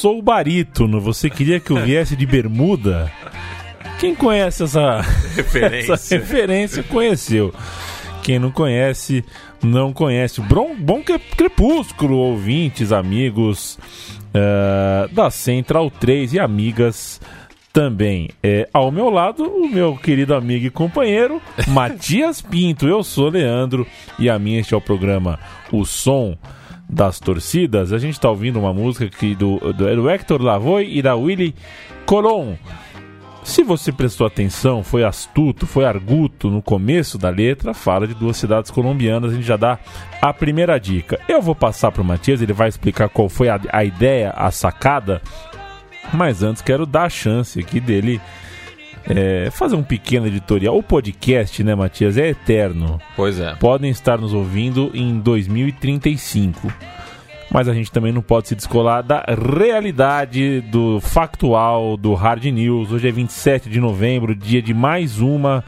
sou barítono. Você queria que eu viesse de bermuda? Quem conhece essa Referência. essa referência conheceu. Quem não conhece, não conhece. Bom, bom cre- crepúsculo, ouvintes, amigos eh, da Central 3 e amigas também. É, ao meu lado, o meu querido amigo e companheiro, Matias Pinto. Eu sou Leandro e a minha este é o programa O Som das Torcidas. A gente está ouvindo uma música que do, do, do Hector Lavoie e da Willy Colon. Se você prestou atenção, foi astuto, foi arguto no começo da letra, fala de duas cidades colombianas, a gente já dá a primeira dica. Eu vou passar para o Matias, ele vai explicar qual foi a, a ideia, a sacada, mas antes quero dar a chance aqui dele é, fazer um pequeno editorial. O podcast, né, Matias, é eterno. Pois é. Podem estar nos ouvindo em 2035 mas a gente também não pode se descolar da realidade do factual do Hard News. Hoje é 27 de novembro, dia de mais uma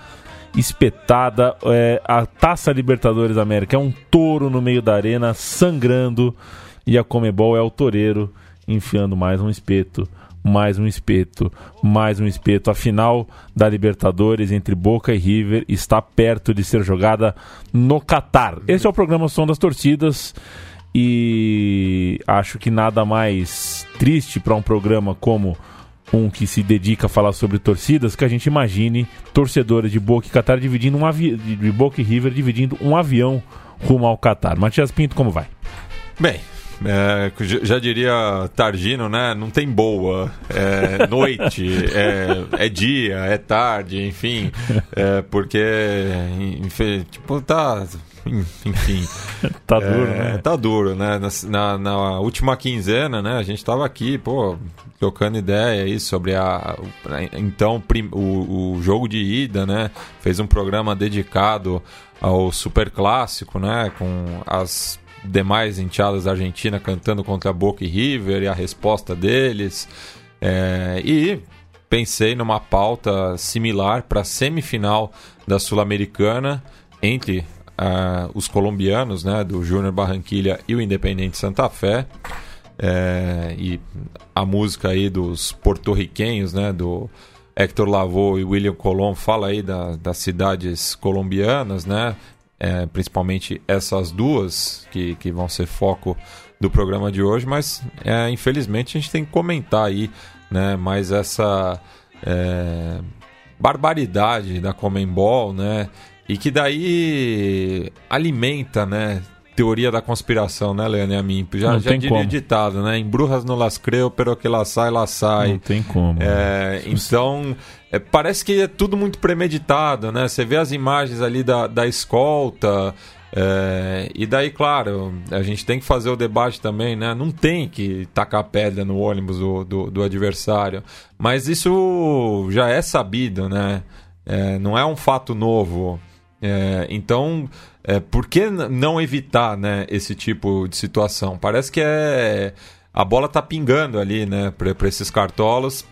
espetada. É, a Taça Libertadores da América é um touro no meio da arena, sangrando, e a Comebol é o toureiro, enfiando mais um espeto. Mais um espeto, mais um espeto. A final da Libertadores entre Boca e River está perto de ser jogada no Catar. Esse é o programa Som das Torcidas e acho que nada mais triste para um programa como um que se dedica a falar sobre torcidas que a gente imagine torcedores de Boca e Qatar dividindo um avi... de Boca e River dividindo um avião rumo ao Qatar. Matias Pinto, como vai? Bem, é, já diria Targino, né? Não tem boa. É noite, é, é dia, é tarde, enfim. É, porque, enfim, tipo, tá. Enfim. Tá duro, É, né? Tá duro, né? Na, na- última quinzena, né? A gente tava aqui, pô, trocando ideia aí sobre a, a- então prim- o, o jogo de ida, né? Fez um programa dedicado ao Super Clássico, né? Com as demais enteadas da Argentina cantando contra Boca e River e a resposta deles. É, e pensei numa pauta similar para a semifinal da Sul-Americana entre ah, os colombianos, né, do Júnior Barranquilha e o Independente Santa Fé. É, e a música aí dos porto-riquenhos, né, do Hector Lavoe e William Colon fala aí da- das cidades colombianas, né, é, principalmente essas duas que, que vão ser foco do programa de hoje, mas é, infelizmente a gente tem que comentar aí, né, mais essa é, barbaridade da Comembol, né, e que daí alimenta, né, teoria da conspiração, né, Leandro e a mim. Já, Não já diria como. o ditado, né, em brujas no las creo, pero que la sai, la sai. Não tem como. É, então, é, parece que é tudo muito premeditado, né? Você vê as imagens ali da, da escolta. é, e daí, claro, a gente tem que fazer o debate também, né? Não tem que tacar pedra no ônibus do, do, do adversário. Mas isso já é sabido, né? É, não é um fato novo. É, então, é, por que não evitar né, esse tipo de situação? Parece que é a bola tá pingando ali, né, para esses cartolas.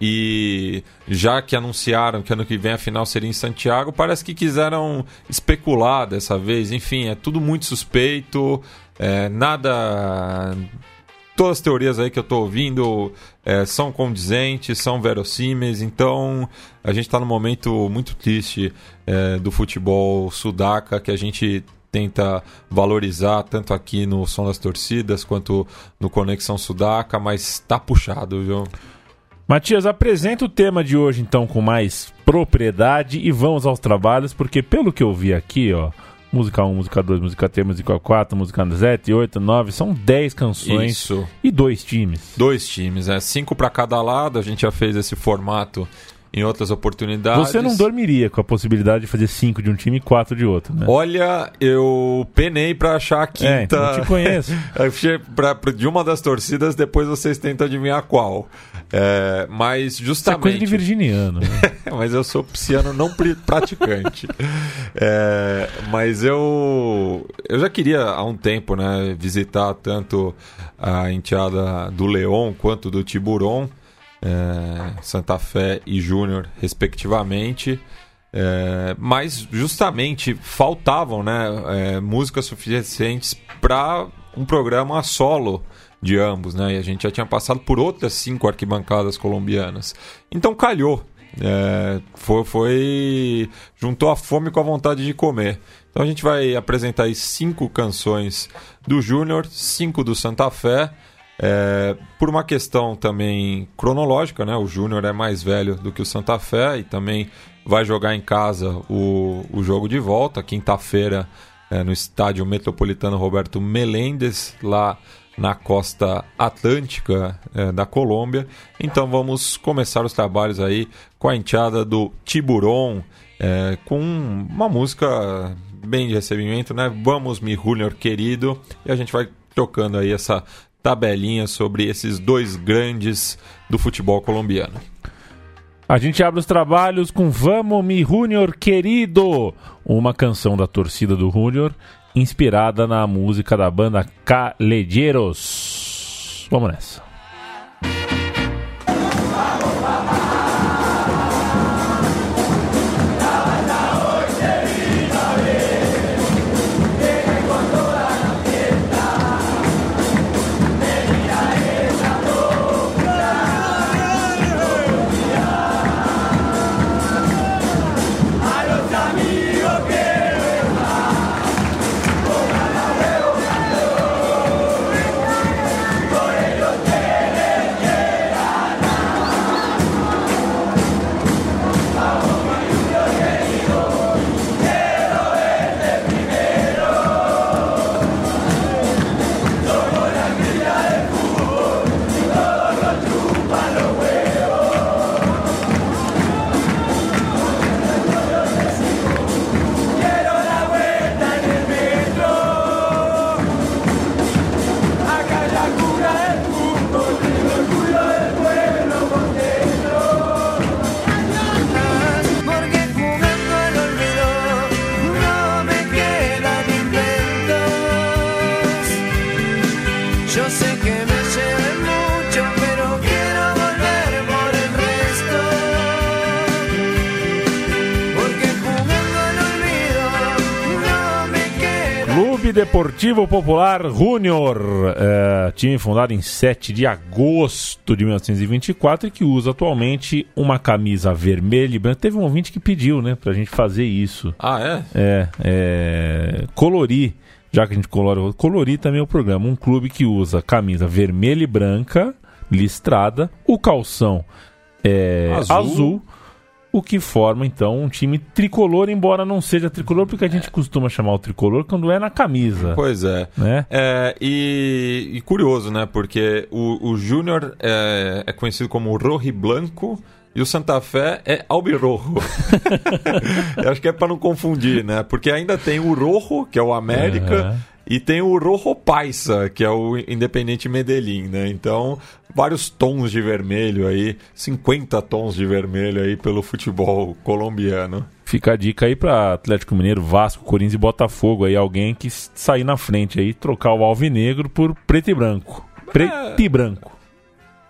E já que anunciaram que ano que vem a final seria em Santiago, parece que quiseram especular dessa vez. Enfim, é tudo muito suspeito, é, nada. Todas as teorias aí que eu tô ouvindo é, são condizentes, são verossímeis, então a gente está num momento muito triste é, do futebol sudaca que a gente tenta valorizar tanto aqui no Som das Torcidas quanto no Conexão Sudaca, mas tá puxado, viu? Matias, apresenta o tema de hoje então com mais propriedade e vamos aos trabalhos, porque pelo que eu vi aqui, ó, música 1, música 2, música 3, música 4, música 7, 8, 9, são 10 canções Isso. e dois times. Dois times, é cinco para cada lado. A gente já fez esse formato em outras oportunidades. Você não dormiria com a possibilidade de fazer 5 de um time e 4 de outro, né? Olha, eu penei pra achar a É, quinta. então eu te conheço. De uma das torcidas, depois vocês tentam adivinhar qual. É, mas Isso é justamente. coisa de virginiano. né? mas eu sou pisciano não praticante. É, mas eu eu já queria há um tempo, né, visitar tanto a enteada do Leão quanto do Tiburon. É, Santa Fé e Júnior, respectivamente. É, mas justamente faltavam né, é, músicas suficientes para um programa solo de ambos, né? E a gente já tinha passado por outras cinco arquibancadas colombianas. Então calhou. É, foi, foi, juntou a fome com a vontade de comer. Então a gente vai apresentar aí cinco canções do Júnior, cinco do Santa Fé. É, por uma questão também cronológica, né? O Júnior é mais velho do que o Santa Fé e também vai jogar em casa o, o jogo de volta, quinta-feira, é, no estádio metropolitano Roberto Melendes, lá na costa atlântica é, da Colômbia. Então vamos começar os trabalhos aí com a enteada do Tiburon, é, com uma música bem de recebimento, né? Vamos, mi Junior querido, e a gente vai trocando aí essa tabelinha sobre esses dois grandes do futebol colombiano. A gente abre os trabalhos com Vamos Mi Junior Querido, uma canção da torcida do Junior, inspirada na música da banda Calejeiros. Vamos nessa. Deportivo Popular Júnior, é, time fundado em 7 de agosto de 1924 e que usa atualmente uma camisa vermelha e branca. Teve um ouvinte que pediu, né, pra gente fazer isso. Ah, é? É, é colorir, já que a gente colore, colorir também é o programa. Um clube que usa camisa vermelha e branca, listrada, o calção é azul, azul o que forma então um time tricolor, embora não seja tricolor, porque a gente costuma chamar o tricolor quando é na camisa. Pois é. Né? é e, e curioso, né? Porque o, o Júnior é, é, conhecido como Rojo Blanco e o Santa Fé é Albirrojo. Acho que é para não confundir, né? Porque ainda tem o Rojo, que é o América. Uhum. E tem o Rojo Paisa, que é o Independente Medellín, né? Então, vários tons de vermelho aí, 50 tons de vermelho aí pelo futebol colombiano. Fica a dica aí para Atlético Mineiro, Vasco, Corinthians e Botafogo aí, alguém que sair na frente aí, trocar o alvinegro por preto e branco. Preto é... e branco.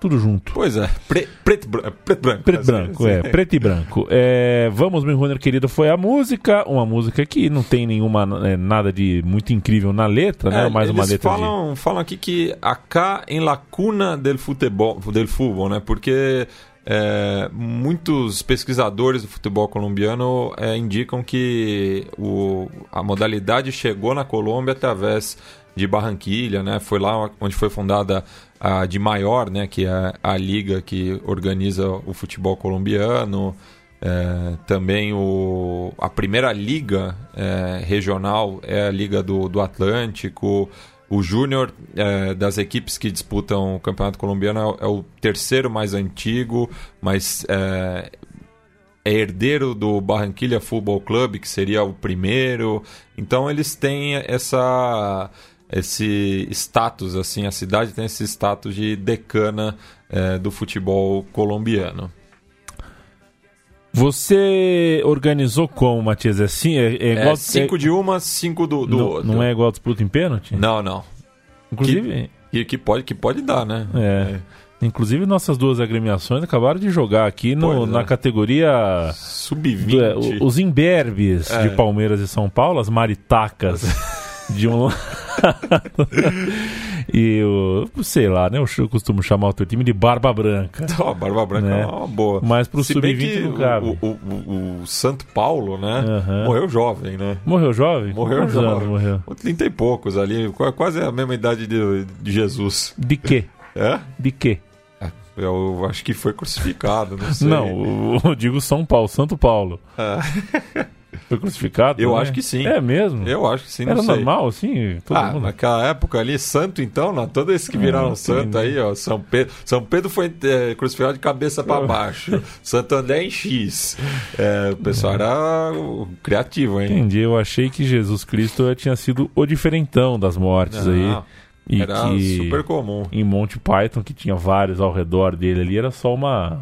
Tudo junto. Pois é, Pre preto, preto branco. Preto assim, branco, assim. é, preto e branco. É, Vamos, meu runner querido, foi a música, uma música que não tem nenhuma, é, nada de muito incrível na letra, né? É, Mais uma letra falam, de... falam aqui que acá em lacuna del futebol, del futebol, né? Porque é, muitos pesquisadores do futebol colombiano é, indicam que o, a modalidade chegou na Colômbia através de Barranquilha, né? Foi lá onde foi fundada a de maior, né? Que é a liga que organiza o futebol colombiano. É, também o, a primeira liga é, regional é a Liga do, do Atlântico. O Júnior é, das equipes que disputam o Campeonato Colombiano é, é o terceiro mais antigo, mas é, é herdeiro do Barranquilla Football Club, que seria o primeiro. Então eles têm essa esse status, assim, a cidade tem esse status de decana é, do futebol colombiano. Você organizou como, Matias? É, assim, é, é igual... É cinco de uma, cinco do, do não, outro. Não é igual disputa em pênalti? Não, não. Inclusive... Que, que, pode, que pode dar, né? É. Inclusive, nossas duas agremiações acabaram de jogar aqui no, é. na categoria Sub-20. do- é, o- os imberbes É. de Palmeiras e São Paulo, as maritacas de um lado. e o, sei lá, né? Eu costumo chamar o teu time de Barba Branca. Ó, Barba Branca Né? é uma boa. Mas pro Se bem sub-20 que não cabe. o, o, o, o Santo Paulo, né? Aham. Morreu jovem, né? Morreu jovem? Morreu Quantos jovem. anos morreu? Com 30 e poucos ali, qu- quase a mesma idade de, de Jesus. De quê? É? De quê? Eu acho que foi crucificado, não sei. Não, eu digo São Paulo, Santo Paulo. É. Foi crucificado? Eu também? acho que sim. É mesmo? Eu acho que sim, não Era normal, assim? Todo ah, mundo... naquela época ali, santo então, não, todos esses que viraram Ah, santo aí, ó, São Pedro, São Pedro foi é, crucificado de cabeça para baixo, Santo André em X, é, o pessoal era criativo, hein? Entendi, eu achei que Jesus Cristo tinha sido o diferentão das mortes aí. Não, E era que super comum. em Monty Python, que tinha vários ao redor dele ali, era só uma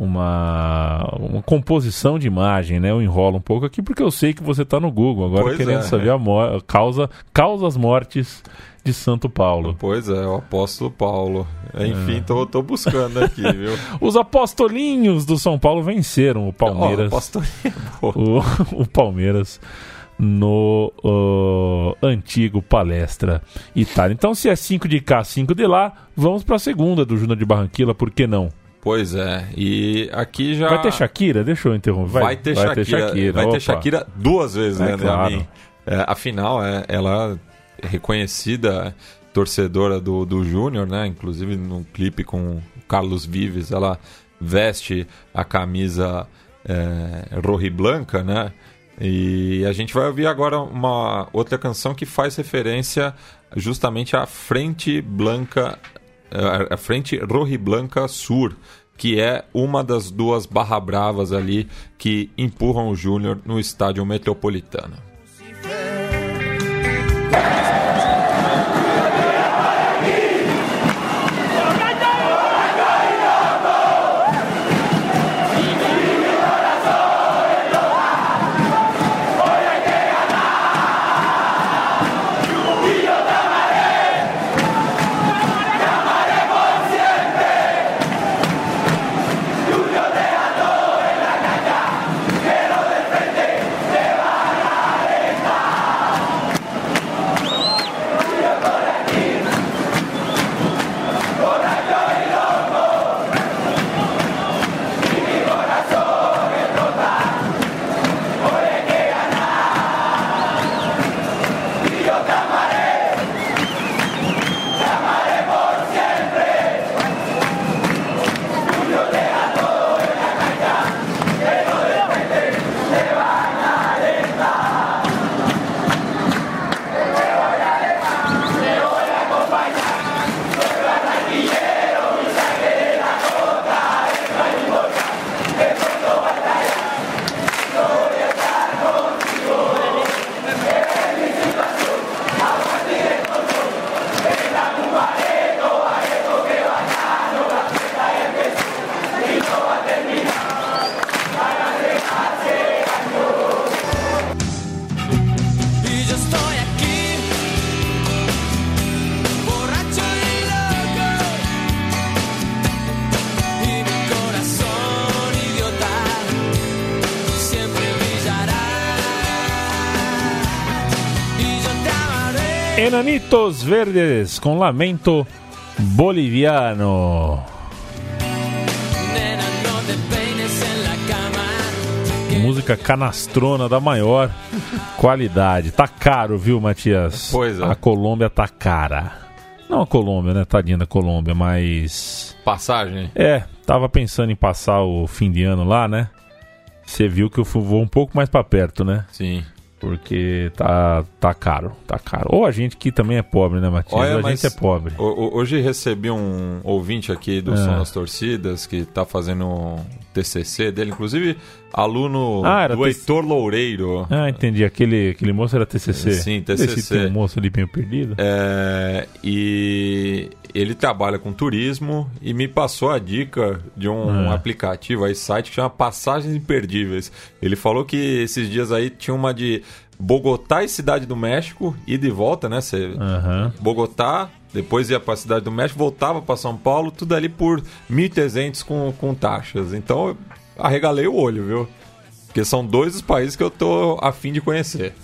uma, uma composição de imagem, né? Eu enrolo um pouco aqui porque eu sei que você tá no Google agora Pois querendo é. saber a causa, causas mortes de Santo Paulo. Pois é, o apóstolo Paulo. É. Enfim, tô, tô buscando aqui, viu? Os apostolinhos do São Paulo venceram o Palmeiras. É bom. o, o Palmeiras no ó, antigo Palestra Itália. Então, se é 5 de cá, 5 de lá, vamos para a segunda do Júnior de Barranquilla, por que não? Pois é, e aqui já... Vai ter Shakira? Deixa eu interromper. Vai, ter, Shakira, vai opa. ter Shakira duas vezes, É né, claro. É, afinal, é, ela é reconhecida torcedora do, do Júnior, né? Inclusive no clipe com o Carlos Vives, ela veste a camisa é, rojiblanca, né? E a gente vai ouvir agora uma outra canção que faz referência justamente à frente blanca, a frente rojiblanca sur, que é uma das duas barra bravas ali que empurram o Júnior no estádio metropolitano. Enanitos Verdes com Lamento Boliviano. Música canastrona da maior qualidade. Tá caro, viu, Matias? Pois é. A Colômbia tá cara. Não a Colômbia, né? Tadinha da Colômbia, mas. Passagem. É, tava pensando em passar o fim de ano lá, né? Você viu que eu vou um pouco mais pra perto, né? Sim. Porque tá, tá caro, tá caro. Ou a gente que também é pobre, né, Matias? Olha, a gente é pobre. Hoje recebi um ouvinte aqui do É. Som das Torcidas que tá fazendo TCC dele, inclusive aluno Ah, do TC. Heitor Loureiro. Ah, entendi. Aquele, aquele moço era TCC. Sim, Esse TCC. tem um moço ali meio perdido. É, e ele trabalha com turismo e me passou a dica de um Ah. aplicativo aí, site que chama Passagens Imperdíveis. Ele falou que esses dias aí tinha uma de Bogotá e Cidade do México, ida e volta, né? Você Aham. Bogotá, depois ia para a cidade do México, voltava para São Paulo, tudo ali por 1.300 com, com taxas. Então eu arregalei o olho, viu? Porque são dois dos países que eu tô a fim de conhecer.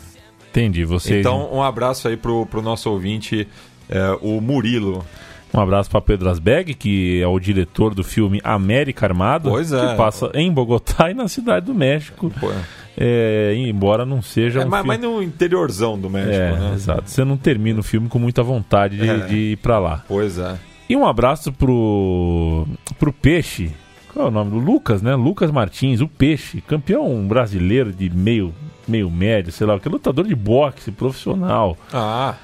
Entendi, você. Então, um abraço aí pro, pro nosso ouvinte, é, o Murilo. Um abraço para Pedro Asbeg, que é o diretor do filme América Armada, Pois é. que passa em Bogotá e na cidade do México. Pô, É, embora não seja é, um mas, filme... mas no interiorzão do México, É, né? exato. Você não termina o filme com muita vontade de, É. de ir pra lá. Pois é. E um abraço pro, pro Peixe. Qual é o nome? do Lucas, né? Lucas Martins, o Peixe, campeão brasileiro de meio, meio médio, sei lá, que é lutador de boxe profissional. Ah,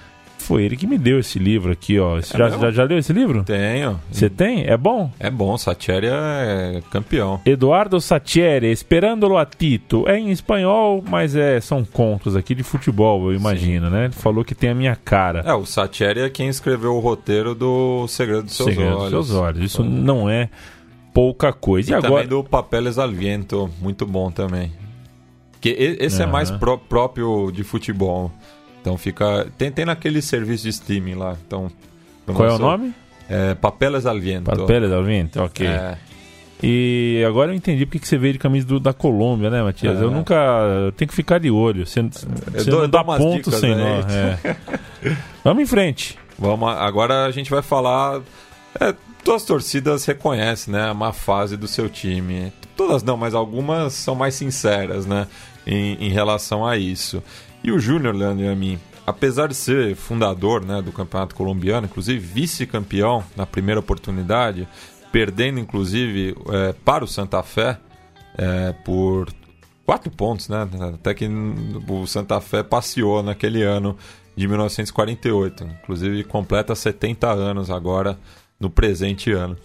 Foi ele que me deu esse livro aqui, ó. É já, já, já leu esse livro? tenho. Você tem? É bom? É bom, Satieri é campeão. Eduardo Satieri, Esperando a Tito. É em espanhol, mas é, são contos aqui de futebol, eu imagino, né? Ele falou que tem a minha cara. É, o Satieri é quem escreveu o roteiro do Segredo dos Seus Segredo dos Olhos. seus olhos. Isso não é pouca coisa. E, E agora. também do Papeles al Viento, muito bom também. Que esse é Aham. mais pró- próprio de futebol. Então fica. Tem, tem naquele serviço de streaming lá. Então, Qual é o nome? É, Papeles al Viento. Papeles al Viento, ok. É, E agora eu entendi porque que você veio de camisa do- da Colômbia, né, Matias? É. Eu nunca. Eu tenho que ficar de olho. Você, você dou- não dá ponto dicas sem nó. é. Vamos em frente. Vamos, agora a gente vai falar. É, todas as torcidas reconhecem, né? A má fase do seu time. Todas não, mas algumas são mais sinceras, né? Em, em relação a isso. E o Júnior, Leandro e a mim, apesar de ser fundador né, do campeonato colombiano, inclusive vice-campeão na primeira oportunidade, perdendo inclusive é, para o Santa Fé é, por quatro pontos, né? Até que o Santa Fé passeou naquele ano de 1948. Inclusive completa 70 anos agora no presente ano.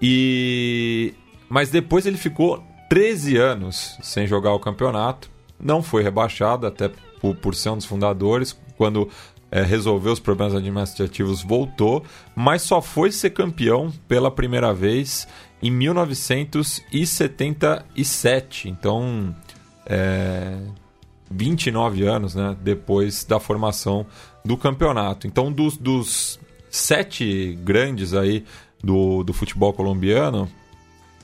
E mas depois ele ficou 13 anos sem jogar o campeonato. Não foi rebaixado, até por, por ser um dos fundadores. Quando é, resolveu os problemas administrativos, voltou, mas só foi ser campeão pela primeira vez em 1977. Então, é, 29 anos né, depois da formação do campeonato. Então, dos, dos sete grandes aí do, do futebol colombiano,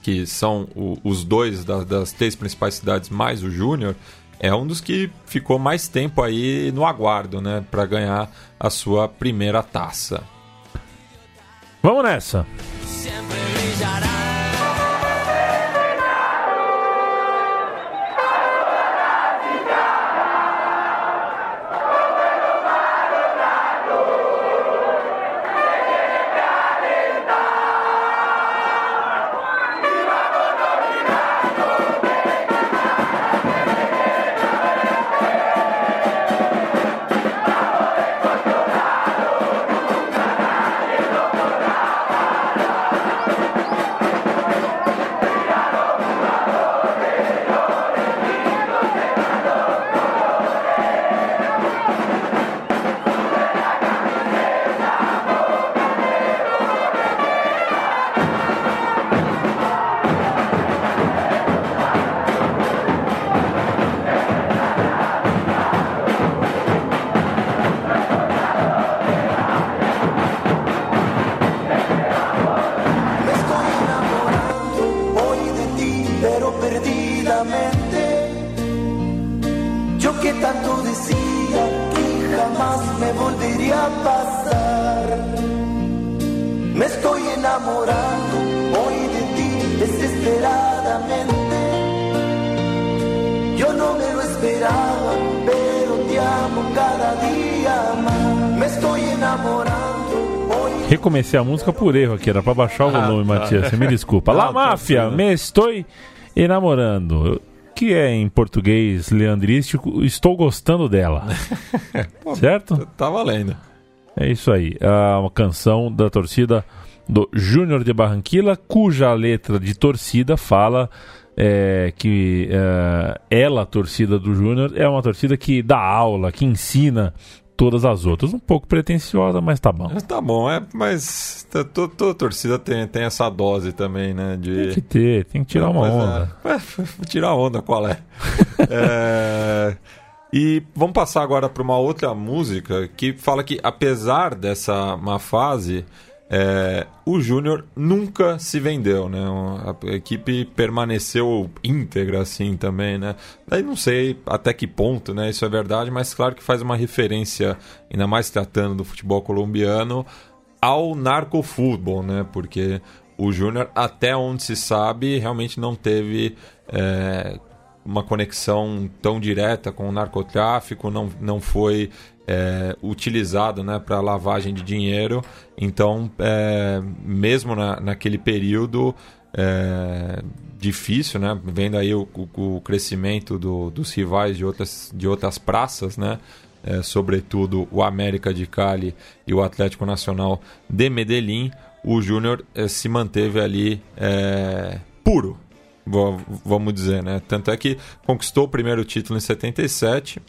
que são o- os dois da- das três principais cidades mais o Júnior, é um dos que ficou mais tempo aí no aguardo, né, para ganhar a sua primeira taça. Vamos nessa. siempre hoy. Recomecei a música por erro aqui, era pra baixar o volume, Matias. Você me desculpa. La Máfia, me estou enamorando. Que é em português leandrístico, estou gostando dela. certo? Tá valendo. É isso aí. É uma canção da torcida do Júnior de Barranquilla, cuja letra de torcida fala é, que é, ela, a torcida do Júnior, é uma torcida que dá aula, que ensina todas as outras. Um pouco pretensiosa, mas tá bom. Mas Tá bom, é, mas toda torcida tem, tem essa dose também, né? De... Tem que ter, tem que tirar uma Mas, onda. É, é, tirar onda, qual é? É, E vamos passar agora para uma outra música que fala que, apesar dessa má fase, é, o Júnior nunca se vendeu, né? A equipe permaneceu íntegra assim também, né? Daí não sei até que ponto, né? Isso é verdade, mas claro que faz uma referência, ainda mais tratando do futebol colombiano, ao narcofutebol, né? Porque o Júnior, até onde se sabe, realmente não teve é, uma conexão tão direta com o narcotráfico, não, não foi é, utilizado né, para lavagem de dinheiro. Então, é, mesmo na, naquele período é, difícil, né, vendo aí o, o, o crescimento do, dos rivais de outras, de outras praças, né, é, sobretudo o América de Cali e o Atlético Nacional de Medellín, o Júnior é, se manteve ali é, puro, vamos dizer, né? Tanto é que conquistou o primeiro título em 77,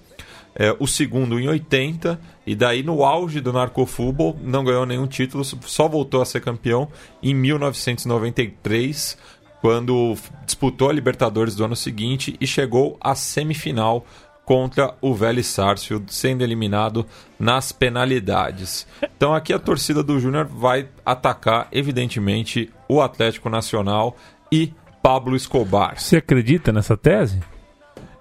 é, o segundo em 80, e daí no auge do narcofútbol não ganhou nenhum título, só voltou a ser campeão em 1993, quando disputou a Libertadores do ano seguinte e chegou à semifinal contra o Vélez Sarsfield, sendo eliminado nas penalidades. Então aqui a torcida do Júnior vai atacar, evidentemente, o Atlético Nacional e Pablo Escobar. Você acredita nessa tese?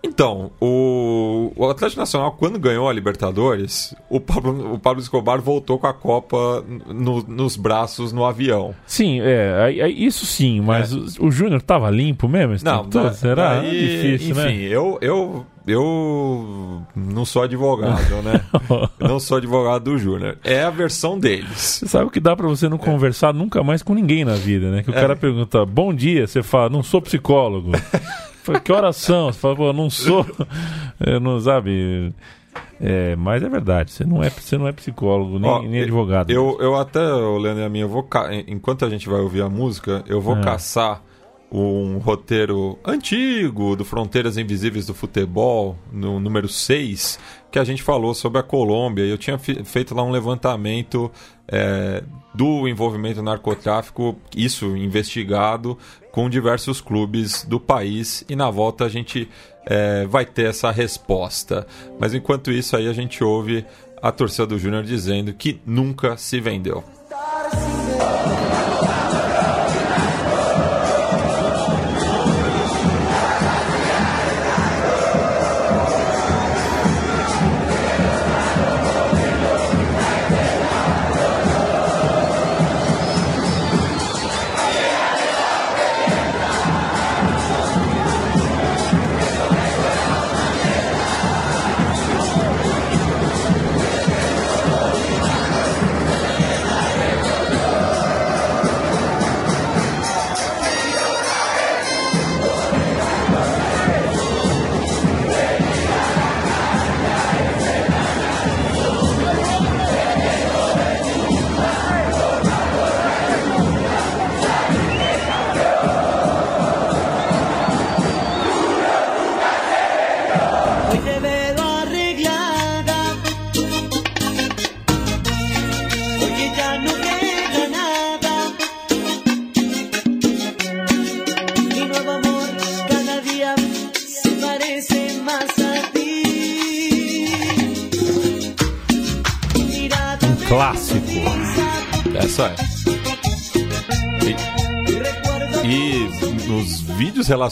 Então, o, o Atlético Nacional, quando ganhou a Libertadores, o Pablo, o Pablo Escobar voltou com a Copa no, nos braços no avião. Sim, é, é isso sim, mas É. o, o Júnior tava limpo mesmo? Não, todo? da- Será? daí, É difícil, enfim, né? eu, eu, eu não sou advogado, né? Não sou advogado do Júnior. É a versão deles. Você sabe que dá pra você não conversar nunca mais com ninguém na vida, né? Que o cara pergunta, bom dia, você fala, não sou psicólogo. Fala, que oração? Você fala, pô, não sou. Eu não sabe. É, mas é verdade, você não é, você não é psicólogo, nem, Ó, nem advogado. Eu, eu até, Leandro e a minha, eu vou ca- enquanto a gente vai ouvir a música, eu vou É. caçar um roteiro antigo do Fronteiras Invisíveis do Futebol, no número 6, que a gente falou sobre a Colômbia. E eu tinha feito lá um levantamento é, do envolvimento no narcotráfico, isso investigado com diversos clubes do país. E na volta a gente é, vai ter essa resposta. Mas enquanto isso aí a gente ouve a torcida do Júnior dizendo que nunca se vendeu.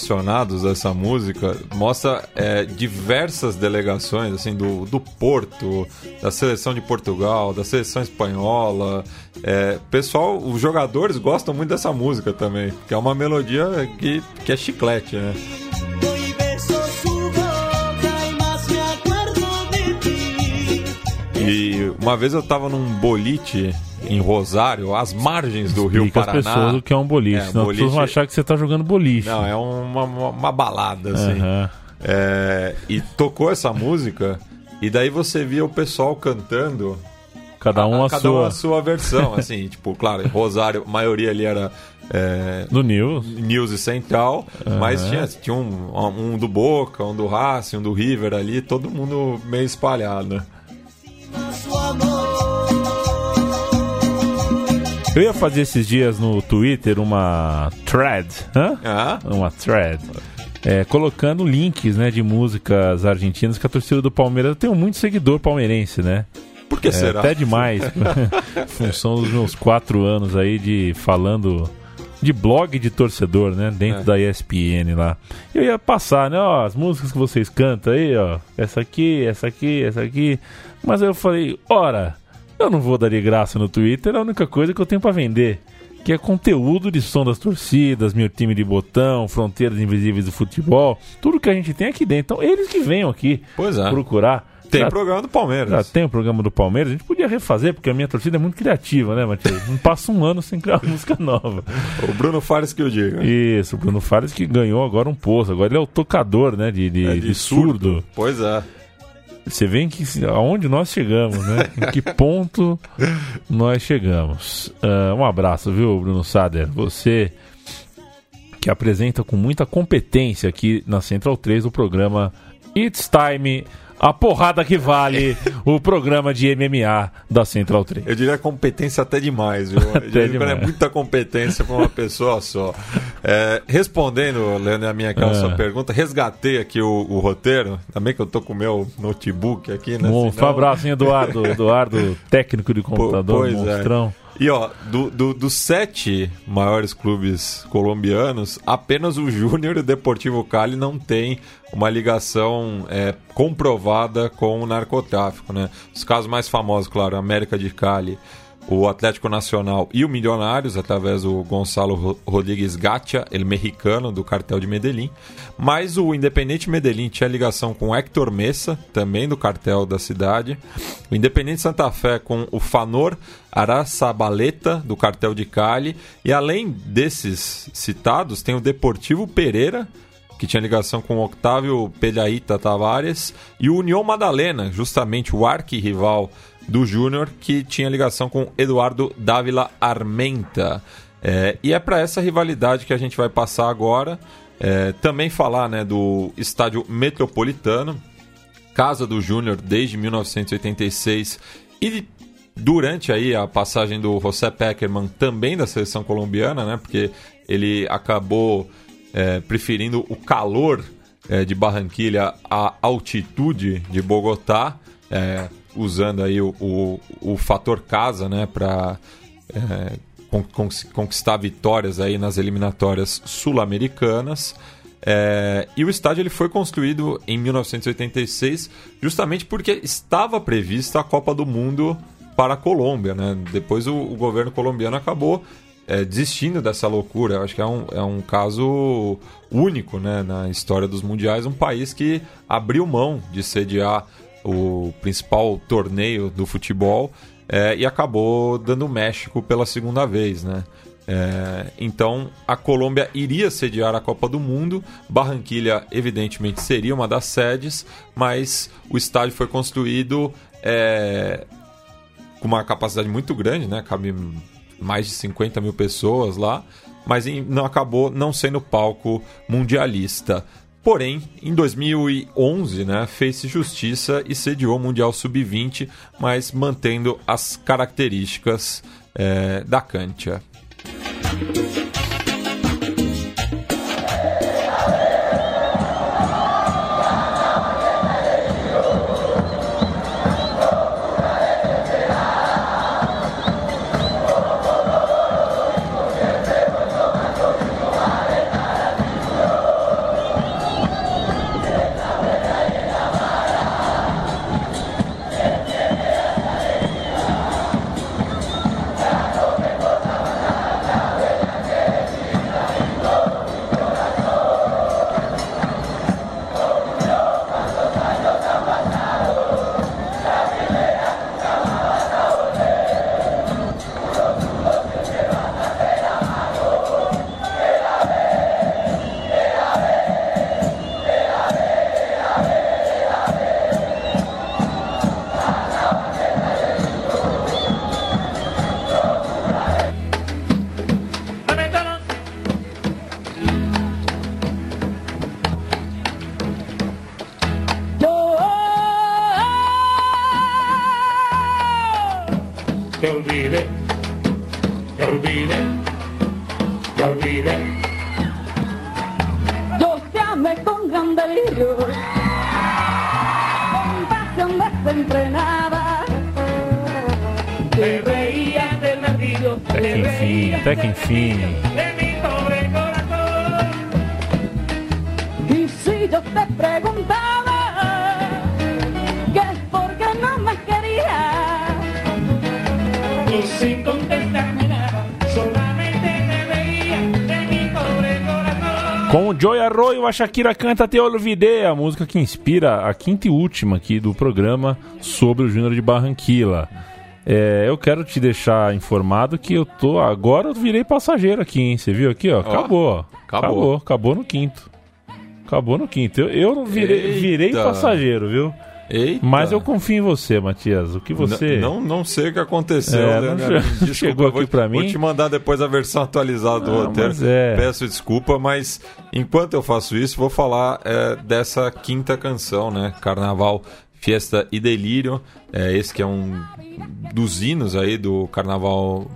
Vídeos relacionados a essa música mostra é, diversas delegações assim do, do Porto, da seleção de Portugal, da seleção espanhola. É, pessoal, os jogadores gostam muito dessa música também, que é uma melodia que, que é chiclete, né? E uma vez eu tava num boliche em Rosário, às margens do Rio Explica Paraná. as pessoas o que é um boliche, É, senão as pessoas vão boliche- achar que você tá jogando boliche. Não, é uma, uma, uma balada, assim. Aham. É, e tocou essa música, e daí você via o pessoal cantando. Cada um a, cada sua. um a sua versão, assim, tipo, claro, Rosário, a maioria ali era é, Do News. News e Central, mas tinha, tinha um, um do Boca, um do Racing, um do River ali, todo mundo meio espalhado. Eu ia fazer esses dias no Twitter uma thread, hã? Ah, Uma thread. é, colocando links né, de músicas argentinas que a torcida do Palmeiras. Tenho muito seguidor palmeirense, né? Por que É, será? Até demais. Função dos meus quatro anos aí de falando de blog de torcedor, né? Dentro É. da ESPN lá. Eu ia passar, né? Ó, as músicas que vocês cantam aí, ó. Essa aqui, essa aqui, essa aqui. Mas aí eu falei, ora, eu não vou dar de graça no Twitter, é a única coisa que eu tenho pra vender. Que é conteúdo de som das torcidas, meu time de botão, fronteiras invisíveis do futebol, tudo que a gente tem aqui dentro. Então, eles que venham aqui é. procurar. Tem Já programa do Palmeiras. já tem o programa do Palmeiras, a gente podia refazer, porque a minha torcida é muito criativa, né, Matheus? Não passa um ano sem criar música nova. O Bruno Fares que eu digo. Isso, o Bruno Fares que ganhou agora um posto. Agora ele é o tocador, né, de, de, É de surdo. Pois é. Você vê que, aonde nós chegamos, né? em que ponto nós chegamos. Ah, um abraço, viu, Bruno Sader? Você que apresenta com muita competência aqui na Central 3 o programa It's Time, a porrada que vale, o programa de MMA da Central 3. Eu diria competência até demais, viu? Eu diria demais. É muita competência para uma pessoa só. É, respondendo, Leandro, a minha aquela Ah. sua pergunta, resgatei aqui o, o roteiro. Também que eu tô com o meu notebook aqui, né? Um Senão- abraço, Eduardo. Eduardo, técnico de computador, pois é. E ó, do, do- dos sete maiores clubes colombianos, apenas o Júnior e o Deportivo Cali não tem uma ligação é, comprovada com o narcotráfico, né? Os casos mais famosos, claro, América de Cali, o Atlético Nacional e o Milionários, através do Gonçalo Ro- Rodrigues Gatia, ele mexicano do cartel de Medellín. Mas o Independente Medellín tinha ligação com o Héctor Messa, também do cartel da cidade. O Independente Santa Fé com o Fanor Araçabaleta, do cartel de Cali. E além desses citados, tem o Deportivo Pereira, que tinha ligação com Octávio Pelhaíta Tavares, e o União Madalena, justamente o arquirrival do Júnior, que tinha ligação com Eduardo Dávila Armenta. É, e é para essa rivalidade que a gente vai passar agora. É, também falar né, do estádio metropolitano, casa do Júnior desde 1986 e durante aí a passagem do José Peckerman também da seleção colombiana, né? Porque ele acabou é, preferindo o calor é, de Barranquilha à altitude de Bogotá, é, usando aí o, o, o fator casa, né? Para con- conquistar vitórias aí nas eliminatórias sul-americanas. É, e o estádio ele foi construído em 1986 justamente porque estava prevista a Copa do Mundo para a Colômbia. Né? Depois o, o governo colombiano acabou é, desistindo dessa loucura. Eu acho que é um, é um caso único né, na história dos mundiais um país que abriu mão de sediar o principal torneio do futebol é, e acabou dando o México pela segunda vez, né? É, então a Colômbia iria sediar a Copa do Mundo, Barranquilha evidentemente seria uma das sedes, mas o estádio foi construído é, com uma capacidade muito grande, né? Cabe mais de 50 mil pessoas lá, mas não acabou não sendo palco mundialista. Porém, em 2011, né, fez-se justiça e sediou o Mundial Sub-20, mas mantendo as características é, da Cantia. Yo te preguntaba que es porque no me querías. Y sin contestarme nada, solamente te veía de mi pobre corazón. Com o Joey Arroyo, a Shakira canta Te Olvidé, a música que inspira a quinta e última aqui do programa sobre o Júnior de Barranquilla. É, eu quero te deixar informado que eu tô. Agora eu virei passageiro aqui, hein? Você viu aqui, ó? Acabou, ó. acabou. Acabou, acabou no quinto. Acabou no quinto. Eu, eu virei, virei passageiro, viu? Eita. Mas eu confio em você, Matias. O que você. N- Não, não sei o que aconteceu. É, né, não Desculpa, chegou vou, aqui Vou mim. te mandar depois a versão atualizada do Ah, roteiro. é. Peço desculpa, mas enquanto eu faço isso, vou falar é, dessa quinta canção, né? Carnaval, Fiesta e Delírio. É, esse que é um dos hinos aí do Carnaval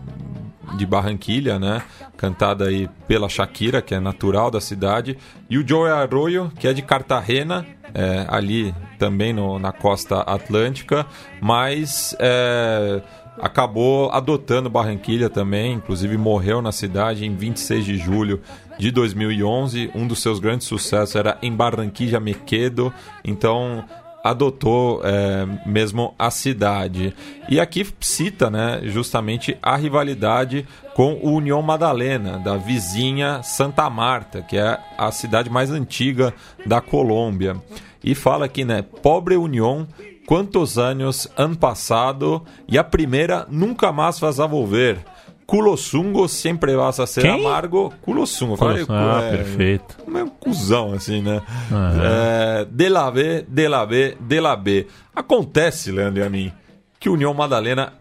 de Barranquilha, né? Cantada aí pela Shakira, que é natural da cidade, e o Joey Arroyo, que é de Cartagena, é, ali também no- na costa atlântica, mas é, acabou adotando Barranquilha também, inclusive morreu na cidade em 26 de julho de 2011. Um dos seus grandes sucessos era Em Barranquilla Me Quedo, então adotou é, mesmo a cidade. E aqui cita né, justamente a rivalidade com o União Madalena, da vizinha Santa Marta, que é a cidade mais antiga da Colômbia. E fala aqui, né? Pobre União, quantos anos han passado e a primeira nunca mais vas a volver. Culosungo sempre vas a ser Quem? amargo. Culosungo. Falei, Ah, é, perfeito. meio cuzão, assim, né? Aham. É, de la B, de la B, de la B. Acontece, Leandro e a mim, que o União Madalena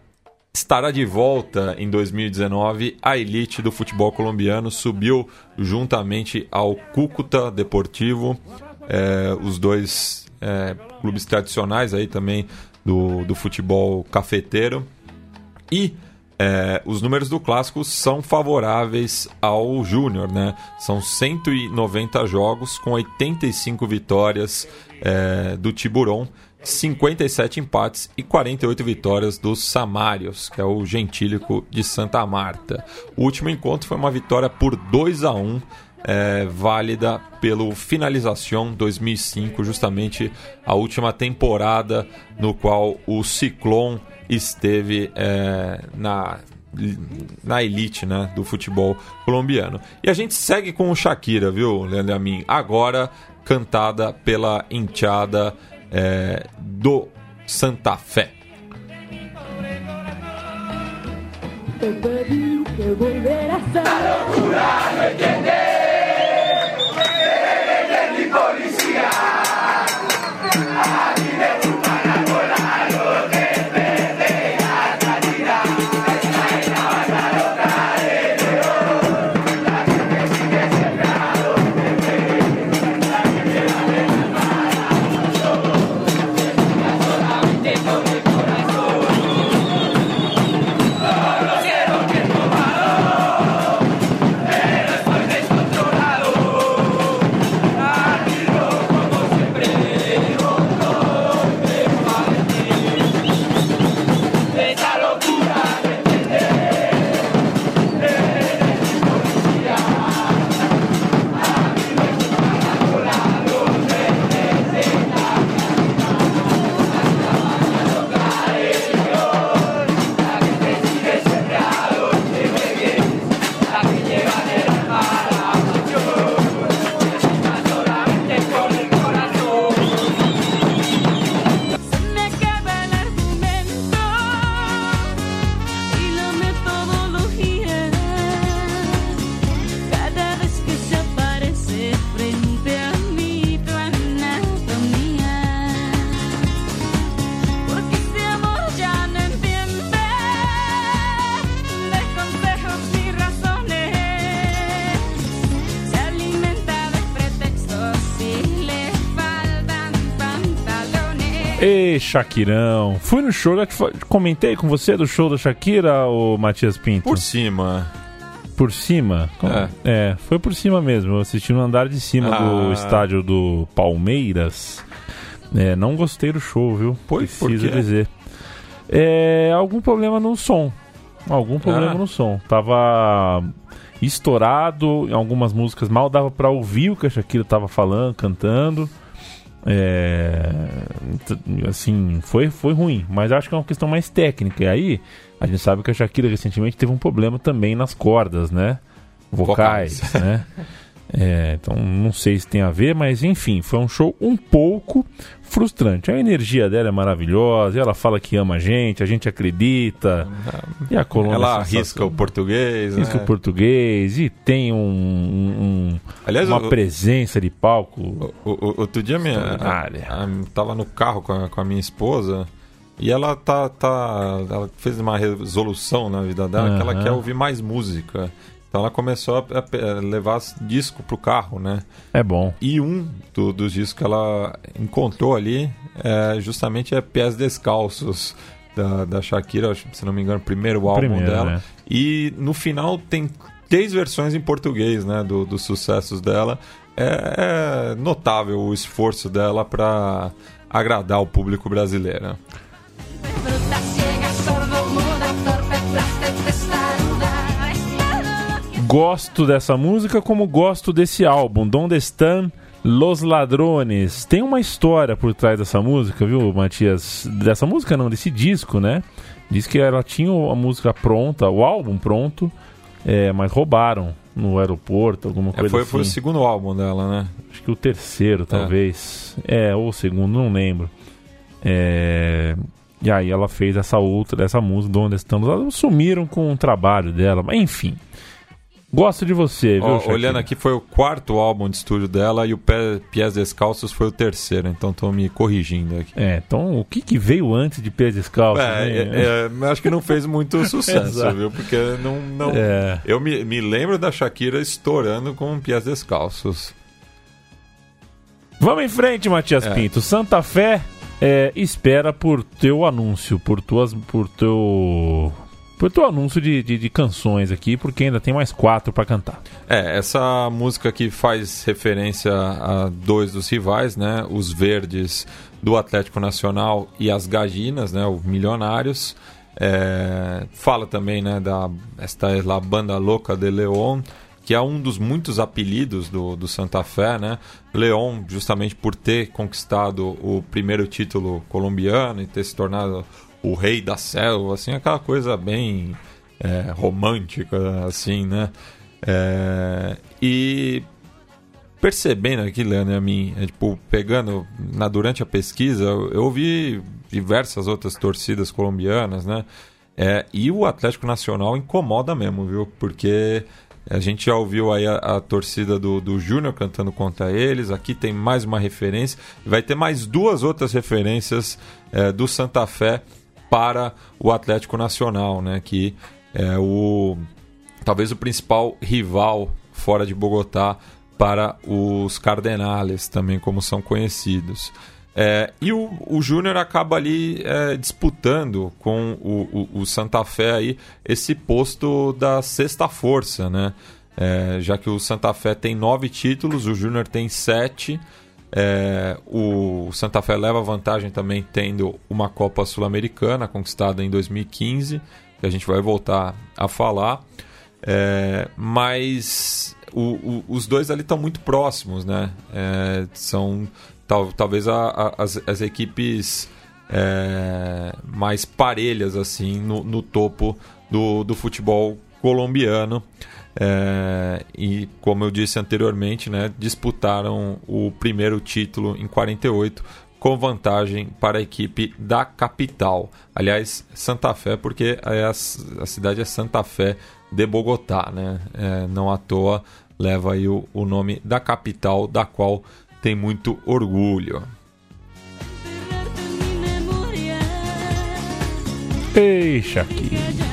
estará de volta em 2019. A elite do futebol colombiano subiu juntamente ao Cúcuta Deportivo, é, os dois é, clubes tradicionais aí também do, do futebol cafeteiro. E é, os números do clássico são favoráveis ao Júnior, né? São 190 jogos com 85 vitórias é, do Tiburon, 57 empates e 48 vitórias dos Samários, que é o gentílico de Santa Marta. O último encontro foi uma vitória por 2 a 1 é, válida pelo Finalização 2005, justamente a última temporada no qual o Ciclone esteve é, na, na elite né, do futebol colombiano. E a gente segue com o Shakira, viu, Leandro Amin? Agora cantada pela enteada é, do Santa Fé. Shakirão. Fui no show, que foi- comentei com você do show da Shakira, o Matias Pinto. Por cima. Por cima? É. É. foi por cima mesmo. Eu assisti no andar de cima do Ah. estádio do Palmeiras. É, não gostei do show, viu? Pois, por Preciso quê? dizer. É, algum problema no som. Algum problema Ah. no som. Tava estourado, em algumas músicas mal dava pra ouvir o que a Shakira tava falando, cantando. É, assim, foi, foi ruim, mas acho que é uma questão mais técnica. E aí, a gente sabe que a Shakira recentemente teve um problema também nas cordas, né? Vocais, Vocais. né? É, então não sei se tem a ver, mas enfim, foi um show um pouco frustrante. A energia dela é maravilhosa, ela fala que ama a gente, a gente acredita. E a coluna Ela é arrisca sensacional. o português, Risca né? o português e tem um, um- Aliás, uma presença de palco. O- o- Outro dia minha, a- a- tava no carro com a, com a minha esposa e ela tá, tá ela fez uma resolução na vida dela que ela quer ouvir mais música. Então ela começou a, levar disco pro carro, né? É bom. E um do- dos discos que ela encontrou ali é, justamente é Pés Descalços da, da Shakira, se não me engano, o primeiro álbum Primeiro, dela. né? E no final tem três versões em português, né, do- dos sucessos dela. É, é notável o esforço dela para agradar o público brasileiro. Gosto dessa música como gosto desse álbum, Donde Están Los Ladrones. Tem uma história por trás dessa música, viu, Matias? Dessa música não, desse disco, né? Diz que ela tinha a música pronta, o álbum pronto, é, mas roubaram no aeroporto, alguma É, coisa foi, assim. foi o segundo álbum dela, né? Acho que o terceiro, talvez. É, ou o segundo, não lembro. É, E aí ela fez essa outra, essa música, Donde Estamos. Elas sumiram com o trabalho dela, mas enfim. Gosto de você, viu, Shakira? olhando aqui, foi o quarto álbum de estúdio dela e o Pé, Pies Descalços foi o terceiro, então estou me corrigindo aqui. É, então o que, que veio antes de Pés Descalços? É, né? é, é, acho que não fez muito sucesso, viu? Porque não. não... É. Eu me, me lembro da Shakira estourando com Pies Descalços. Vamos em frente, Matias É. Pinto. Santa Fé é, espera por teu anúncio, por tuas, por teu, por teu anúncio de, de, de canções aqui, porque ainda tem mais quatro pra cantar. É, essa música aqui faz referência a dois dos rivais, né? Os Verdes do Atlético Nacional e as Gaginas, né? Os Milionários. É, fala também, né, da esta é la banda louca de León, que é um dos muitos apelidos do, do Santa Fé, né? León, justamente por ter conquistado o primeiro título colombiano e ter se tornado o rei da selva, assim, aquela coisa bem é, romântica, assim, né? É, e percebendo aqui, Leandro, a mim, é, tipo, pegando na, durante a pesquisa, eu, ouvi diversas outras torcidas colombianas, né? É, e o Atlético Nacional incomoda mesmo, viu? Porque a gente já ouviu aí a, a torcida do, do Júnior cantando contra eles. Aqui tem mais uma referência. Vai ter mais duas outras referências é, do Santa Fé para o Atlético Nacional, né? Que é o talvez o principal rival fora de Bogotá para os Cardenales, também como são conhecidos. É, e o, o Júnior acaba ali é, disputando com o, o, o Santa Fé aí esse posto da sexta força, né? É, já que o Santa Fé tem nove títulos, o Júnior tem sete. É, o Santa Fé leva vantagem também tendo uma Copa Sul-Americana conquistada em 2015, que a gente vai voltar a falar. É, mas o- o- os dois ali estão muito próximos, né? É, são tal- talvez a- a- as, as equipes é, mais parelhas assim no, no topo do, do futebol colombiano. É, e como eu disse anteriormente, né, disputaram o primeiro título em 48 com vantagem para a equipe da capital. Aliás, Santa Fé, porque é a, a cidade é Santa Fé de Bogotá, né? É, não à toa leva aí o, o nome da capital, da qual tem muito orgulho. Enterrarte en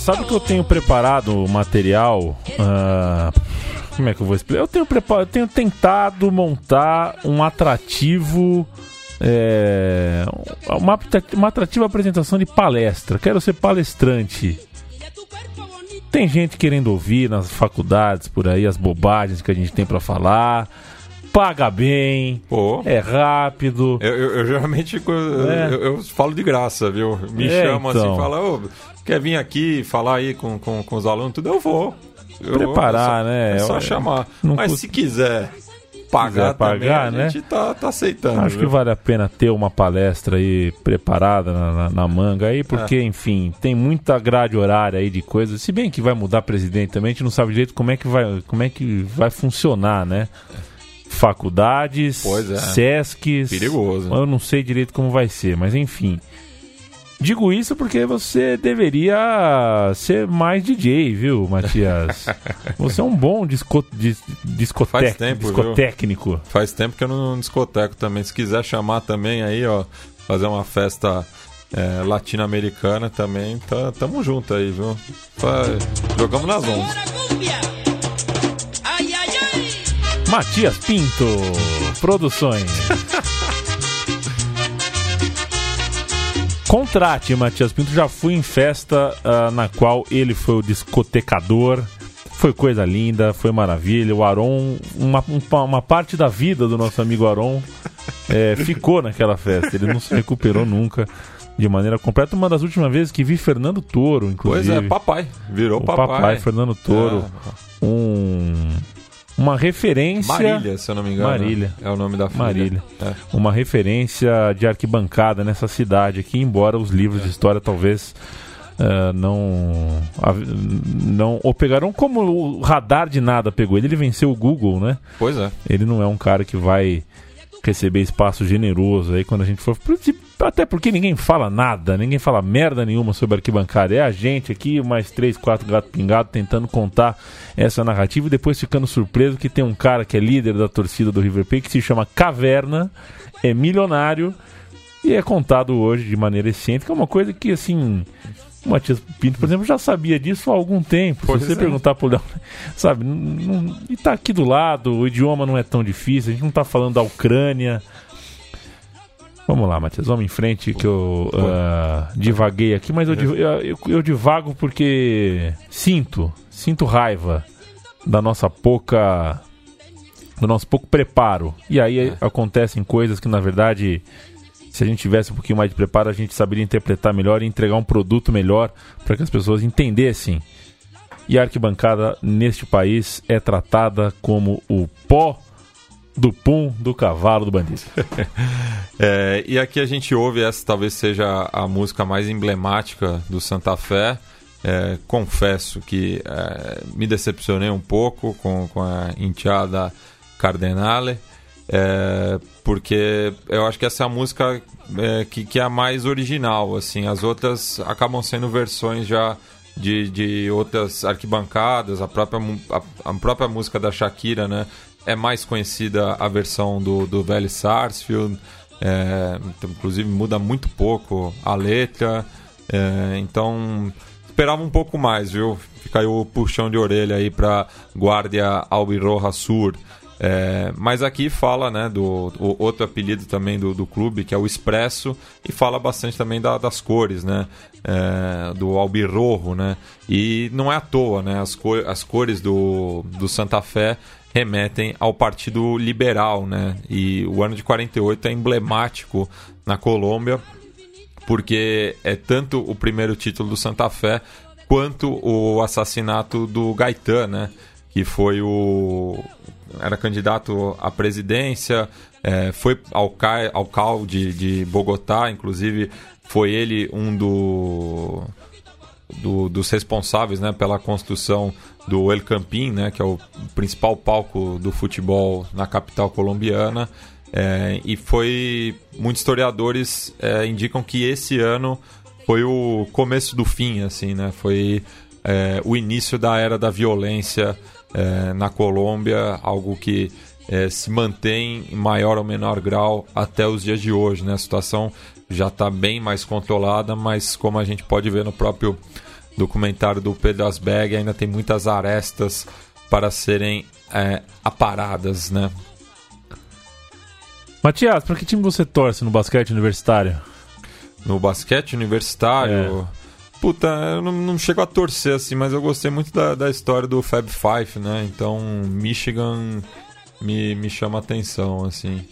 sabe que eu tenho preparado material? ah, como é que eu vou explicar? Eu tenho, prepa- eu tenho tentado montar um atrativo. é, uma, uma atrativa apresentação de palestra. Quero ser palestrante. Tem gente querendo ouvir nas faculdades por aí as bobagens que a gente tem pra falar. Paga bem, Pô. é rápido. Eu, eu- eu geralmente É. eu, eu falo de graça, viu? Me É, chamam então. assim, fala, ô, quer vir aqui falar aí com, com, com os alunos, tudo, eu vou. Eu Preparar, vou, é né? só, É só Eu- chamar. Mas custa- se quiser pagar, pagar, também, né? a gente tá, tá aceitando. Acho que viu? vale a pena ter uma palestra aí preparada na, na- na manga aí, porque, É. enfim, tem muita grade horária aí de coisas. Se bem que vai mudar presidente também, a gente não sabe direito como é que vai, como é que vai funcionar, né? Faculdades, Pois é. Sescs. Perigoso. Eu não sei direito como vai ser, mas enfim. Digo isso porque você deveria ser mais DJ, viu, Matias? você é um bom disco, dis, discotec, Faz tempo, viu? discotécnico. Faz tempo que eu não discoteco também. Se quiser chamar também aí, ó, fazer uma festa é, latino-americana também, tá, tamo junto aí, viu? Fa- Jogamos nas ondas. Matias Pinto, Produções. Contrate Matias Pinto. Já fui em festa ah, na qual ele foi o discotecador. Foi coisa linda, foi maravilha. O Aron, uma, uma, parte da vida do nosso amigo Aron eh, ficou naquela festa. Ele não se recuperou nunca de maneira completa. Uma das últimas vezes que vi Fernando Toro, Pois inclusive. é, papai. Virou o papai. papai Fernando Toro. É, Um, uma referência. Marília, se eu não me engano. Marília. É o nome da filha. Marília. É. Uma referência de arquibancada nessa cidade aqui, embora os livros de história talvez eh, não, não o pegaram como o radar de nada pegou ele. Ele venceu o Google, né? Pois é. Ele não é um cara que vai receber espaço generoso aí quando a gente for. Até porque ninguém fala nada, ninguém fala merda nenhuma sobre arquibancada. É a gente aqui, mais três, quatro gatos pingados, tentando contar essa narrativa e depois ficando surpreso que tem um cara que é líder da torcida do River Plate que se chama Caverna, é milionário e é contado hoje de maneira excêntrica. É uma coisa que, assim. O Matias Pinto, por exemplo, já sabia disso há algum tempo. Pois Se você é. perguntar pro Léo, sabe, não- e tá aqui do lado, o idioma não é tão difícil, a gente não tá falando da Ucrânia. Vamos lá, Matias, vamos em frente que eu ah, divaguei aqui, mas eu, eu, eu- divago porque sinto, sinto raiva da nossa pouca do nosso pouco preparo. E aí acontecem coisas que na verdade se a gente tivesse um pouquinho mais de preparo, a gente saberia interpretar melhor e entregar um produto melhor para que as pessoas entendessem. E a arquibancada neste país é tratada como o pó do pum do cavalo do bandido. É, e aqui a gente ouve essa, talvez seja a música mais emblemática do Santa Fé. É, confesso que é, me decepcionei um pouco com, com a enteada Cardenale, é, porque eu acho que essa é a música é, que, que é a mais original. Assim, as outras acabam sendo versões já de, de outras arquibancadas, a própria, a, a própria música da Shakira, né? É mais conhecida a versão do, do Velho Sarsfield, é, então, inclusive muda muito pouco a letra, é, então esperava um pouco mais, viu? Fica aí o puxão de orelha aí pra Guardia Albirroja Sur. É, mas aqui fala né, do o outro apelido também do, do clube, que é o Expresso, e fala bastante também da- das cores, né? é, do albirrojo, né? E não é à toa, né? As, cor, as cores do, do Santa Fé remetem ao Partido Liberal, né? E o ano de 48 é emblemático na Colômbia, porque é tanto o primeiro título do Santa Fé quanto o assassinato do Gaetan, né? Que foi o era candidato à presidência, é, foi alca alcalde de Bogotá, inclusive foi ele um do, do- dos responsáveis né, pela construção do El Campín, né, que é o principal palco do futebol na capital colombiana. É, e foi muitos historiadores é, indicam que esse ano foi o começo do fim, assim, né? Foi é, o início da era da violência é, na Colômbia, algo que eh, se mantém em maior ou menor grau até os dias de hoje. Né? A situação já está bem mais controlada, mas como a gente pode ver no próprio documentário do Pedro Asberg, ainda tem muitas arestas para serem eh, aparadas. Né? Matias, pra que time você torce no basquete universitário? no basquete universitário. Puta, eu não, não chego a torcer assim, mas eu gostei muito da, da história do Fab Five, né? Então, Michigan me, me chama a atenção, assim.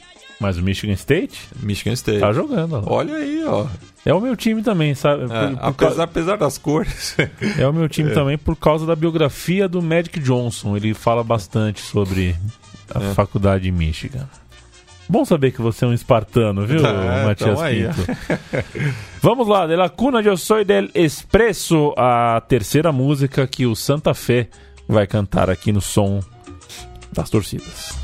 Mas o Michigan State Michigan State. tá jogando. ó. Olha aí, ó. É o meu time também, sabe? É, Por- por apesar, apesar das cores. É o meu time também por causa da biografia do Magic Johnson. Ele fala bastante sobre a É. faculdade de Michigan. Bom saber que você é um espartano, viu, É, Matias Pinto? Vamos lá, de la cuna yo soy del expresso, a terceira música que o Santa Fé vai cantar aqui no som das torcidas.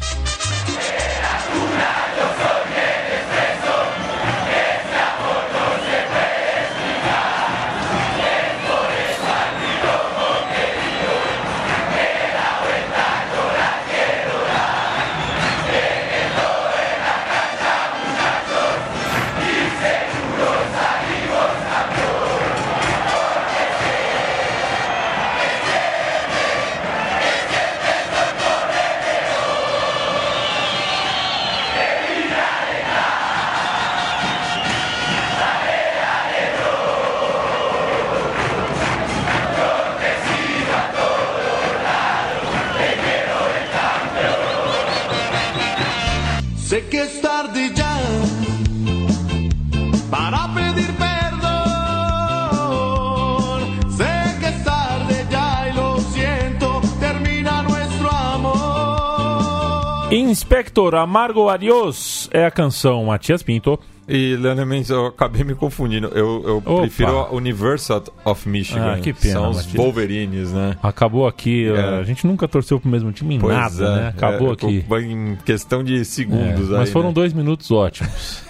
Inspector Amargo Adiós é a canção Matias Pinto. E, Leandro Mendes, eu acabei me confundindo. Eu, eu prefiro a University of Michigan. Ah, que pena, São os. Wolverines, né? Acabou aqui, É. a gente nunca torceu pro mesmo time em nada, né? Acabou é, aqui. Em questão de É, segundos aí, mas foram né? dois minutos ótimos.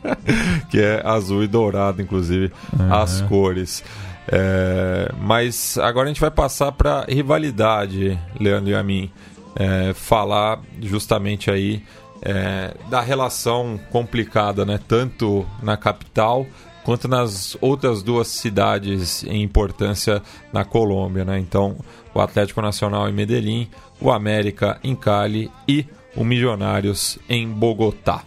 que é azul e dourado, inclusive, as cores. É, mas agora a gente vai passar para rivalidade, Leandro e a mim. É, falar justamente aí é, da relação complicada, né? Tanto na capital quanto nas outras duas cidades em importância na Colômbia, né? Então, o Atlético Nacional em Medellín, o América em Cali e o Milionários em Bogotá.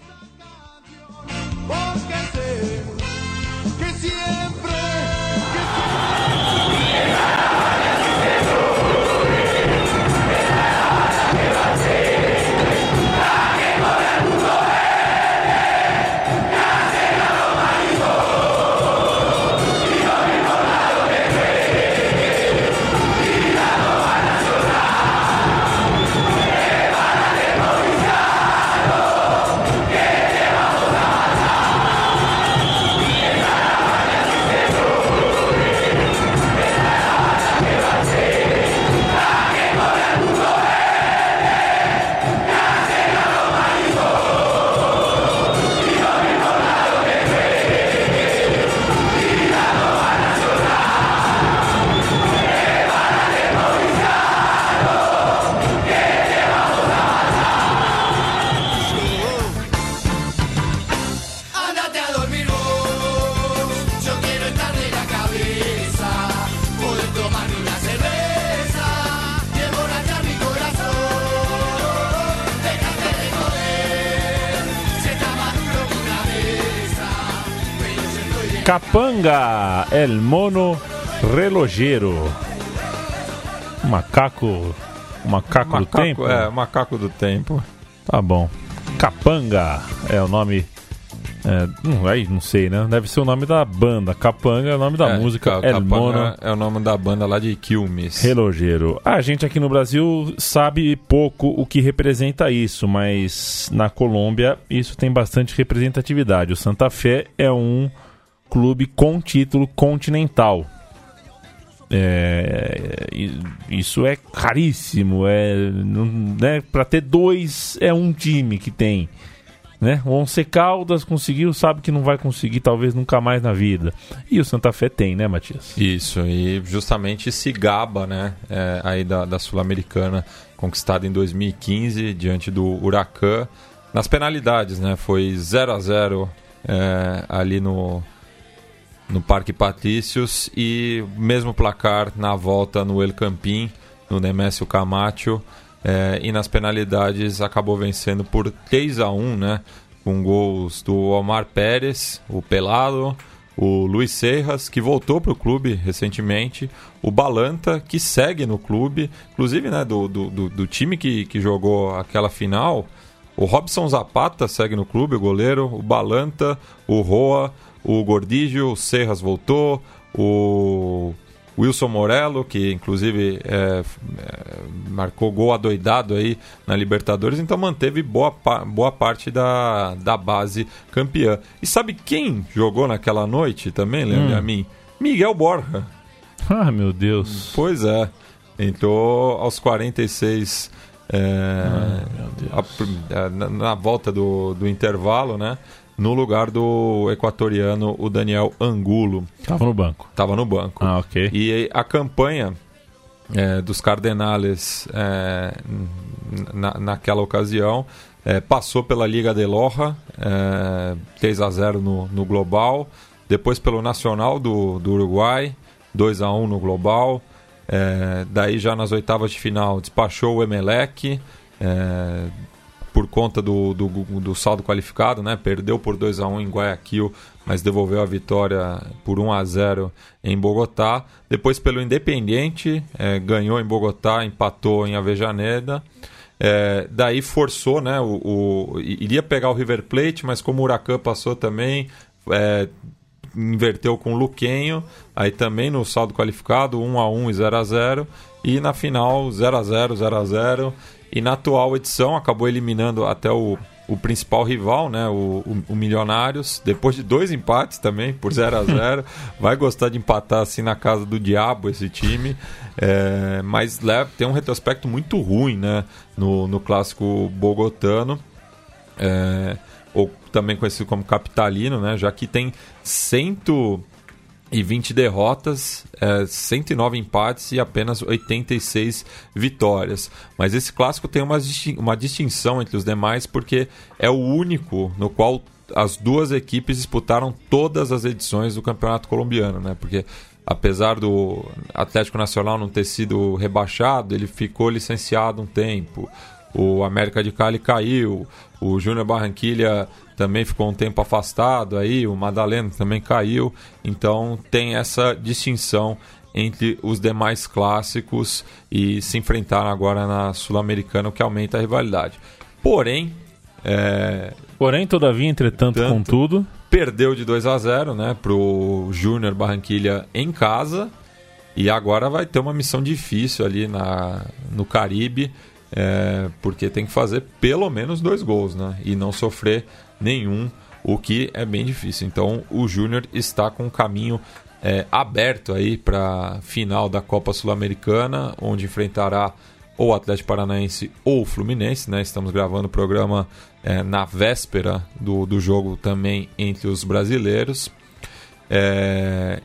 El Mono Relojeiro. Macaco. Macaco, do tempo? É, macaco do tempo. Tá bom. Capanga é o nome. É, hum, aí não sei, né? Deve ser o nome da banda. Capanga é o nome da É, música. Ca- El Mono é o nome da banda lá de Quilmes. Relojeiro. A gente aqui no Brasil sabe pouco o que representa isso, mas na Colômbia isso tem bastante representatividade. O Santa Fé é um clube com título continental. É, isso é caríssimo. É, né, para ter dois é um time que tem. Né? O Once Caldas conseguiu, sabe que não vai conseguir talvez nunca mais na vida. E o Santa Fé tem, né, Matias? Isso, e justamente se gaba, né, é, aí da, da Sul-Americana, conquistada em 2015 diante do Huracan. Nas penalidades, né, foi 0 a 0 é, ali no, no Parque Patrícios e mesmo placar na volta no El Campín, no Nemésio Camacho. É, e nas penalidades acabou vencendo por 3 a 1 né? Com gols do Omar Pérez, o Pelado, o Luiz Serras, que voltou para o clube recentemente, o Balanta, que segue no clube, inclusive né, do, do, do- time que, que jogou aquela final. O Robson Zapata segue no clube, o goleiro, o Balanta, o Roa, o Gordígio, o Serras voltou, o Wilson Morello, que inclusive é, é, marcou gol adoidado aí na Libertadores, então manteve boa, boa parte da, da base campeã. E sabe quem jogou naquela noite também, lembra a mim? Miguel Borja. Ah, meu Deus. Pois é. Entrou aos 46 é, a pr- é, na, na volta do, do intervalo, né? No lugar do equatoriano, o Daniel Angulo. Tava no banco. Estava no banco. Ah, ok. E a campanha é, dos Cardenales é, na, naquela ocasião é, passou pela Liga de Loja, é, 3 a 0 no, no global, depois pelo Nacional do, do Uruguai, 2 a 1 no global. é, daí já nas oitavas de final despachou o Emelec é, por conta do, do, do saldo qualificado, né? Perdeu por 2 a 1 em Guayaquil, mas devolveu a vitória por 1 a 0 em Bogotá. Depois pelo Independiente, é, ganhou em Bogotá, empatou em Avejaneda. É, daí forçou, né? O, o- iria pegar o River Plate, mas como o Huracan passou também, é, inverteu com o Luquenho, aí também no saldo qualificado, 1 a 1 e 0 a 0 e na final 0 a 0 0 a 0 e na atual edição acabou eliminando até o, o principal rival, né, o, o, o Milionários, depois de dois empates também, por 0 a 0 vai gostar de empatar assim na casa do diabo esse time, é, mas leva, tem um retrospecto muito ruim, né, no, no clássico bogotano, é, ou também conhecido como capitalino, né? Já que tem 120 derrotas, é, 109 empates e apenas 86 vitórias. Mas esse clássico tem uma, uma distinção entre os demais porque é o único no qual as duas equipes disputaram todas as edições do Campeonato Colombiano, né? Porque apesar do Atlético Nacional não ter sido rebaixado, ele ficou licenciado um tempo. O América de Cali caiu, o Júnior Barranquilha também ficou um tempo afastado aí, o Madalena também caiu. Então tem essa distinção entre os demais clássicos e se enfrentaram agora na Sul-Americana, o que aumenta a rivalidade. Porém, é, Porém, todavia, entretanto, Tanto. contudo, perdeu de 2 a 0 né, pro Júnior Barranquilha em casa e agora vai ter uma missão difícil ali na, no Caribe é, porque tem que fazer pelo menos dois gols né, e não sofrer nenhum, o que é bem difícil. Então o Júnior está com um caminho é, aberto aí para final da Copa Sul-Americana, onde enfrentará ou o Atlético Paranaense ou o Fluminense, né? Estamos gravando o programa é, na véspera do, do jogo também entre os brasileiros. É,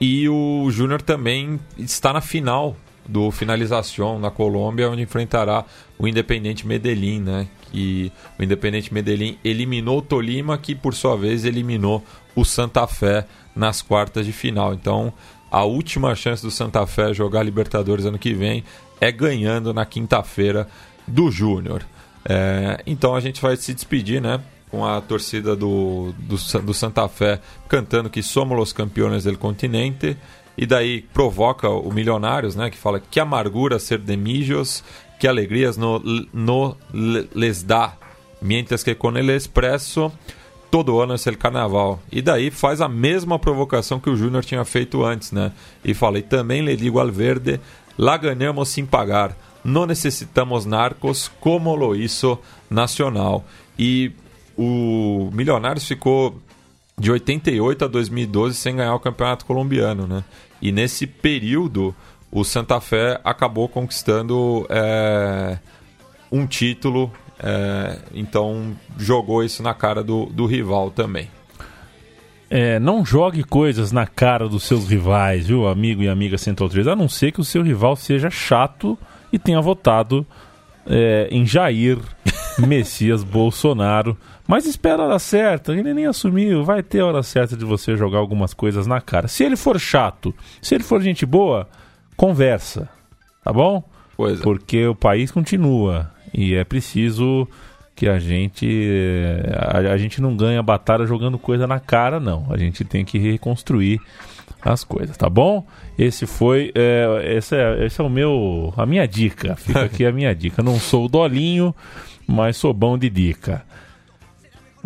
E o Júnior também está na final do Finalização na Colômbia, onde enfrentará o Independente Medellín, né? Que o Independente Medellín eliminou o Tolima, que por sua vez eliminou o Santa Fé nas quartas de final. Então, a última chance do Santa Fé jogar Libertadores ano que vem é ganhando na quinta-feira do Júnior. É, então a gente vai se despedir, né? Com a torcida do, do, do Santa Fé cantando que somos os campeões del continente. E daí provoca o Milionários, né? Que fala que amargura ser de millos, que alegrias no, no le- les dá. Mientras que con el expresso todo ano é o carnaval. E daí faz a mesma provocação que o Júnior tinha feito antes, né? E fala, e também lhe digo al verde, lá ganhamos sem pagar. Não necessitamos narcos como lo hizo Nacional. E o Milionários ficou de 88 a 2012 sem ganhar o Campeonato Colombiano, né? E nesse período o Santa Fé acabou conquistando é, um título É, então jogou isso na cara do, do rival também. É, não jogue coisas na cara dos seus rivais, viu, amigo e amiga Central 3, a não ser que o seu rival seja chato e tenha votado é, em Jair Messias Bolsonaro. Mas espera a hora certa, ele nem assumiu, vai ter a hora certa de você jogar algumas coisas na cara. Se ele for chato, se ele for gente boa, conversa, tá bom? Pois é. Porque o país continua e é preciso que a gente a, a gente não ganha batalha jogando coisa na cara, não. A gente tem que reconstruir as coisas, tá bom? Esse foi é, esse, é, esse é o meu a minha dica. Fica aqui a minha dica. Não sou o dolinho, mas sou bom de dica.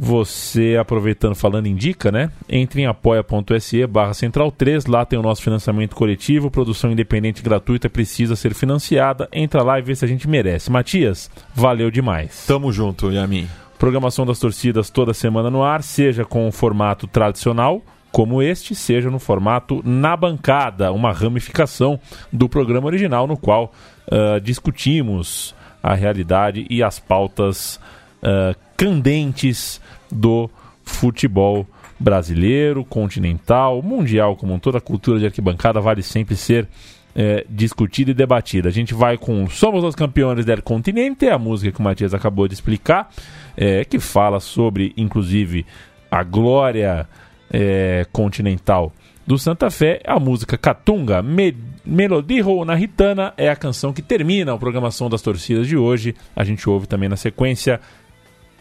Você, aproveitando, falando em dica, né? Entre em apoia.se barra central 3, lá tem o nosso financiamento coletivo, produção independente gratuita precisa ser financiada. Entra lá e vê se a gente merece. Matias, valeu demais. Tamo junto, Yamin. Programação das torcidas toda semana no ar, seja com o formato tradicional, como este, seja no formato na bancada, uma ramificação do programa original, no qual ah, discutimos a realidade e as pautas ah, candentes do futebol brasileiro, continental, mundial, como toda cultura de arquibancada vale sempre ser é, discutida e debatida. A gente vai com Somos os Campeões del Continente, a música que o Matias acabou de explicar, é, que fala sobre, inclusive, a glória é, continental do Santa Fé. A música Catunga, Me Melodijo na Ritana, é a canção que termina a programação das torcidas de hoje. A gente ouve também na sequência.